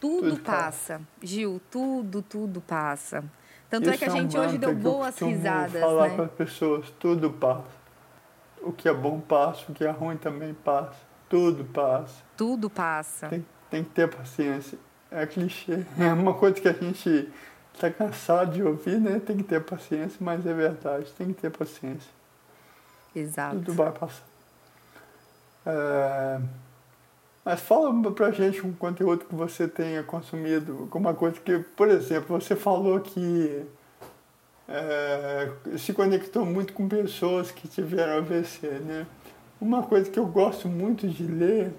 Tudo, Tudo passa. Gil, tudo, tudo passa. Tanto é Esse que a um gente hoje mantra deu eu boas costumo risadas, falar né? para as pessoas, tudo passa. O que é bom passa, o que é ruim também passa. Tudo passa. Tudo passa. Tem, tem que ter paciência. É clichê. É uma coisa que a gente está cansado de ouvir, né? Tem que ter paciência, mas é verdade. Tem que ter paciência. Exato. Tudo vai passar. É, Mas fala pra gente um conteúdo que você tenha consumido, alguma coisa que, por exemplo, você falou que é, se conectou muito com pessoas que tiveram AVC, né? Uma coisa que eu gosto muito de ler,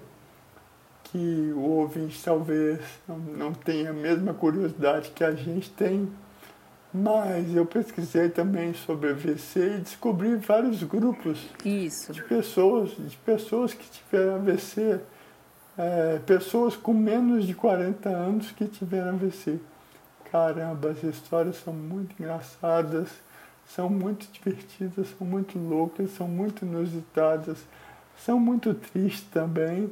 que o ouvinte talvez não tenha a mesma curiosidade que a gente tem, mas eu pesquisei também sobre AVC e descobri vários grupos Isso. de pessoas, de pessoas que tiveram AVC, é, pessoas com menos de 40 anos que tiveram AVC. Caramba, as histórias são muito engraçadas, são muito divertidas, são muito loucas, são muito inusitadas, são muito tristes também,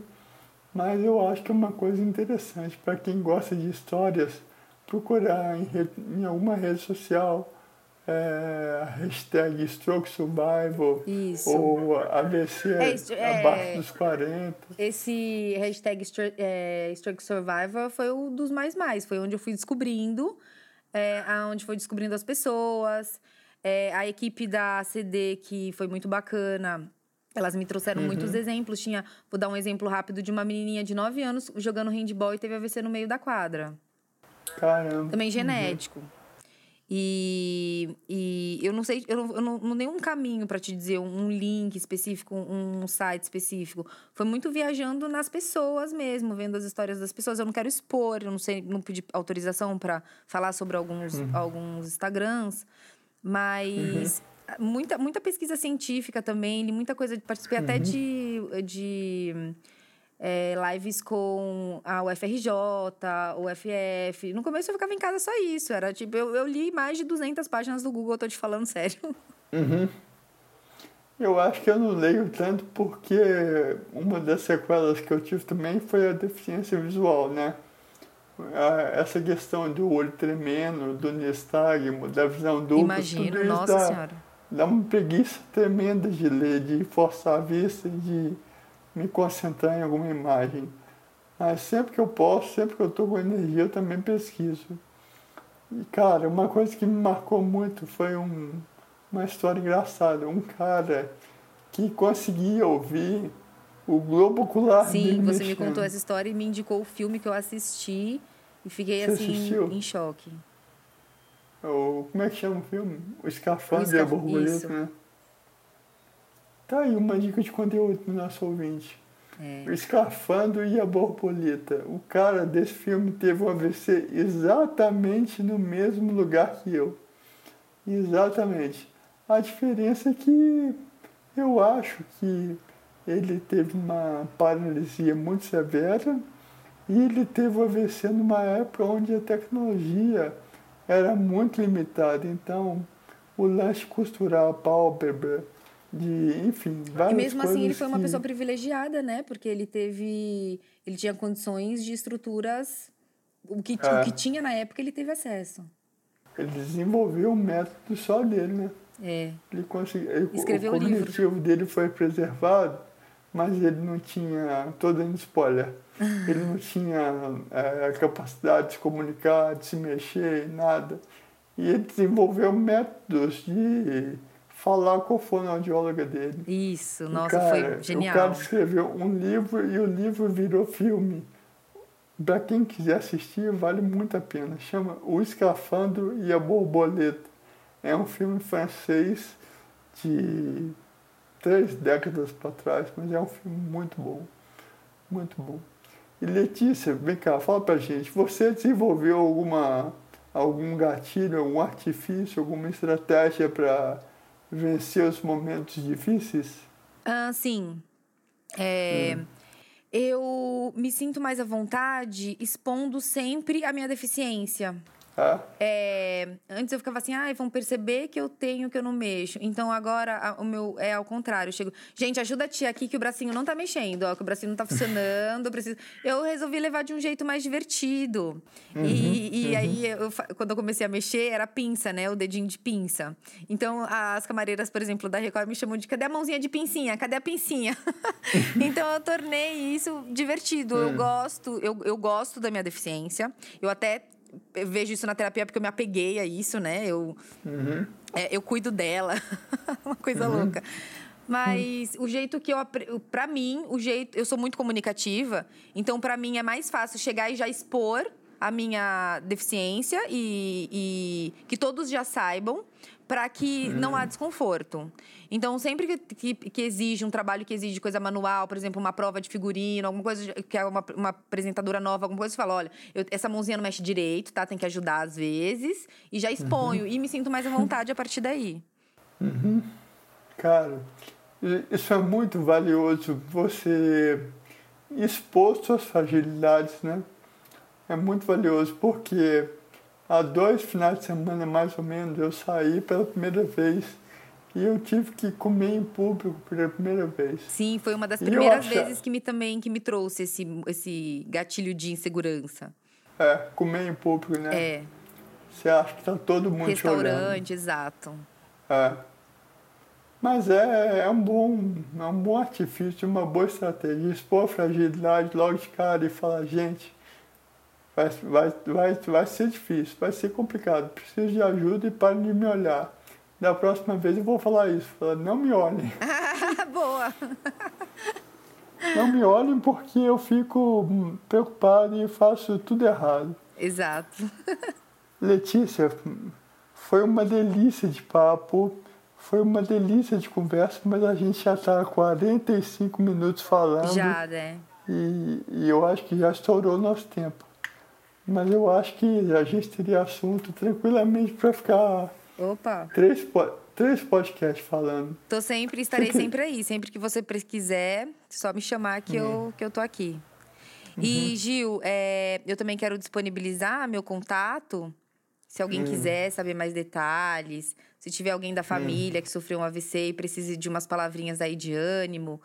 mas eu acho que é uma coisa interessante para quem gosta de histórias procurar em, em alguma rede social é, a hashtag Stroke Survival Isso. ou AVC É, isso, é- abaixo dos 40. Esse hashtag é, Stroke Survivor foi um dos mais mais. Foi onde eu fui descobrindo, é, aonde foi descobrindo as pessoas. É, a equipe da CD, que foi muito bacana, elas me trouxeram muitos exemplos. Tinha, vou dar um exemplo rápido de uma menininha de 9 anos jogando handball e teve AVC no meio da quadra. Caramba. Também genético. E, e eu não sei, eu não, eu não, não dei um caminho para te dizer, um link específico, um site específico. Foi muito viajando nas pessoas mesmo, vendo as histórias das pessoas. Eu não quero expor, eu não sei, não pedi autorização para falar sobre alguns, alguns Instagrams, mas muita, muita pesquisa científica também, muita coisa, participei até de, de é, lives com a UFRJ, o UFF. No começo eu ficava em casa só isso. Era tipo, eu, eu li mais de 200 páginas do Google, eu tô te falando sério. Eu acho que eu não leio tanto porque uma das sequelas que eu tive também foi a deficiência visual, né? Essa questão do olho tremendo, do nistagmo, da visão dupla, Imagino, nossa dá, senhora. dá uma preguiça tremenda de ler, de forçar a vista, de me concentrar em alguma imagem. Mas sempre que eu posso, sempre que eu estou com energia, eu também pesquiso. E, cara, uma coisa que me marcou muito foi um, uma história engraçada. Um cara que conseguia ouvir o globo ocular Sim, você me contou essa história e me indicou o filme que eu assisti e fiquei Você assim assistiu? em choque. O, como é que chama o filme? O Escafandro e a Borboleta, né? Tá aí uma dica de conteúdo pro nosso ouvinte. É. O Escafandro e a Borboleta. O cara desse filme teve um AVC exatamente no mesmo lugar que eu. Exatamente. A diferença é que eu acho que ele teve uma paralisia muito severa e ele teve o AVC numa época onde a tecnologia era muito limitada. Então, o lance costurar a pálpebra, de, enfim, várias E mesmo assim ele coisas foi uma que- pessoa privilegiada, né? Porque ele teve. Ele tinha condições de estruturas. O que, É. o que tinha na época ele teve acesso. Ele desenvolveu um método só dele, né? É. Ele conseguiu, ele- Escreveu o o livro. cognitivo dele foi preservado, mas ele não tinha, tô dando spoiler, ele não tinha é, capacidade de se comunicar, de se mexer, nada. E ele desenvolveu métodos de falar com a fonoaudióloga dele. Isso, nossa, cara- foi genial. O cara escreveu um livro e o livro virou filme. Para quem quiser assistir, vale muito a pena. Chama O Escafandro e a Borboleta. É um filme francês de três décadas para trás, mas é um filme muito bom. Muito bom. E Letícia, vem cá, fala pra gente. Você desenvolveu alguma, algum gatilho, algum artifício, alguma estratégia para vencer os momentos difíceis? Ah, sim. É, Eu me sinto mais à vontade expondo sempre a minha deficiência. Ah, É, antes eu ficava assim, ai, vão perceber que eu tenho, que eu não mexo. Então agora a- o meu é ao contrário. Eu chego, gente, ajuda a tia aqui que o bracinho não tá mexendo, ó, que o bracinho não tá funcionando. Eu, preciso... eu resolvi levar de um jeito mais divertido. e e aí, eu quando eu comecei a mexer, era pinça, né? O dedinho de pinça. Então as camareiras, por exemplo, da Record me chamam de cadê a mãozinha de pincinha? Cadê a pincinha? então eu tornei isso divertido. Eu gosto, eu, eu gosto da minha deficiência. Eu até eu vejo isso na terapia porque eu me apeguei a isso, né? Eu, é, eu cuido dela. Uma coisa louca. Mas hum. o jeito que eu. Pra mim, o jeito. Eu sou muito comunicativa, então para mim é mais fácil chegar e já expor a minha deficiência e, e que todos já saibam para que hum. não há desconforto. Então, sempre que, que, que, exige um trabalho que exige coisa manual, por exemplo, uma prova de figurino, alguma coisa que é uma, uma apresentadora nova, alguma coisa, você fala: olha, eu, essa mãozinha não mexe direito, tá? Tem que ajudar às vezes. E já exponho. Uhum. E me sinto mais à vontade a partir daí. Uhum. Cara, isso é muito valioso. Você expor suas fragilidades, né? É muito valioso porque há dois finais de semana, mais ou menos, eu saí pela primeira vez e eu tive que comer em público pela primeira vez. Sim, foi uma das primeiras vezes que me também que me trouxe esse, esse gatilho de insegurança. É, comer em público, né? É. Você acha que tá todo mundo Restaurante, exato. É. Mas é, é, um bom, é um bom artifício, uma boa estratégia. Expor a fragilidade logo de cara e falar, gente, vai, vai, vai, vai ser difícil, vai ser complicado, preciso de ajuda e parem de me olhar. Da próxima vez eu vou falar isso, falar, não me olhem. Boa! Não me olhem porque eu fico preocupado e faço tudo errado. Exato. Letícia, foi uma delícia de papo, foi uma delícia de conversa, mas a gente já está há 45 minutos falando. Já, né? E, e eu acho que já estourou o nosso tempo. Mas eu acho que a gente teria assunto tranquilamente para ficar Opa. Três, três podcasts falando. Tô sempre, estarei sempre... aí. Sempre que você quiser, só me chamar que, uhum. eu, que eu tô aqui. Uhum. E, Gil, é, eu também quero disponibilizar meu contato. Se alguém uhum. quiser saber mais detalhes, se tiver alguém da família que sofreu um AVC e precise de umas palavrinhas aí de ânimo,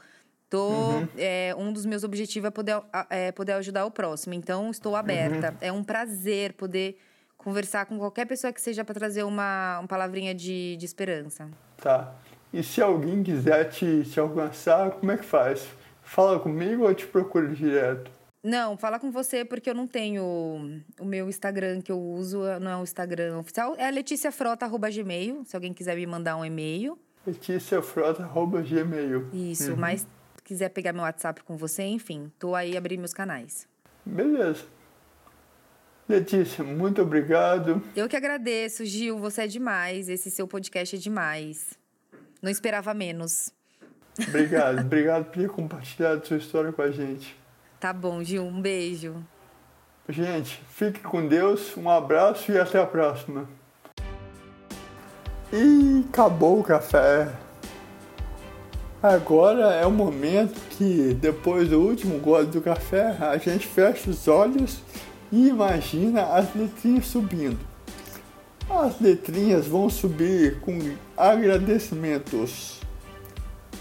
Tô, uhum. é, um dos meus objetivos é poder, é poder ajudar o próximo. Então, estou aberta. Uhum. É um prazer poder conversar com qualquer pessoa que seja para trazer uma, uma palavrinha de, de esperança. Tá. E se alguém quiser te, te alcançar, como é que faz? Fala comigo ou te procura direto? Não, fala com você porque eu não tenho o meu Instagram que eu uso, não é o Instagram oficial, é leticiafrota@gmail, se alguém quiser me mandar um e-mail. leticiafrota@gmail. Isso, uhum. mas quiser pegar meu WhatsApp com você, enfim, tô aí abrir meus canais. Beleza. Letícia, muito obrigado. Eu que agradeço, Gil, você é demais. Esse seu podcast é demais. Não esperava menos. Obrigado, obrigado por ter compartilhado sua história com a gente. Tá bom, Gil, um beijo. Gente, fique com Deus, um abraço e até a próxima. E acabou o café. Agora é o momento que, depois do último gole do café, a gente fecha os olhos e imagina as letrinhas subindo. As letrinhas vão subir com agradecimentos.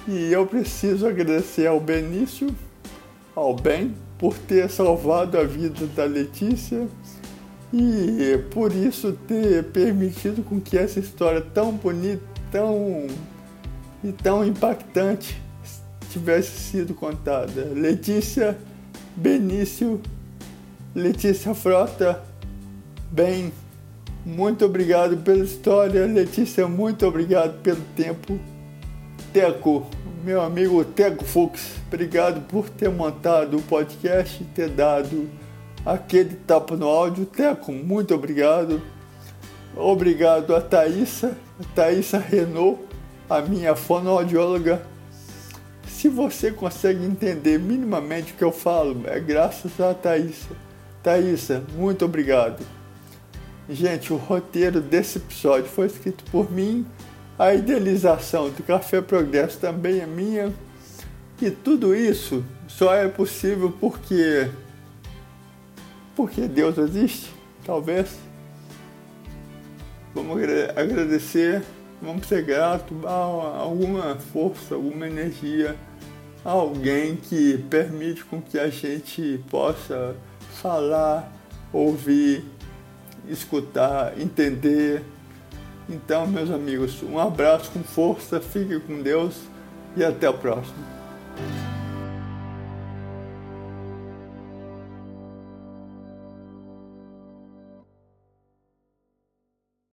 E eu preciso agradecer ao Benício, ao Ben, por ter salvado a vida da Letícia e por isso ter permitido com que essa história tão bonita, tão e tão impactante tivesse sido contada. Letícia Benício, Letícia Frota, bem, muito obrigado pela história. Letícia, muito obrigado pelo tempo. Teco, meu amigo Teco Fux, obrigado por ter montado o podcast e ter dado aquele tapa no áudio. Teco, muito obrigado. Obrigado a Thaísa, a Thaísa Renault a minha fonoaudióloga. Se você consegue entender minimamente o que eu falo, é graças a Thaísa. Thaísa, muito obrigado. Gente, o roteiro desse episódio foi escrito por mim, a idealização do Café Progresso também é minha. E tudo isso só é possível porque. Porque Deus existe, talvez. Vamos agradecer vamos ser gratos a alguma força, alguma energia, alguém que permite com que a gente possa falar, ouvir, escutar, entender. Então, meus amigos, um abraço com força, fique com Deus e até a próxima.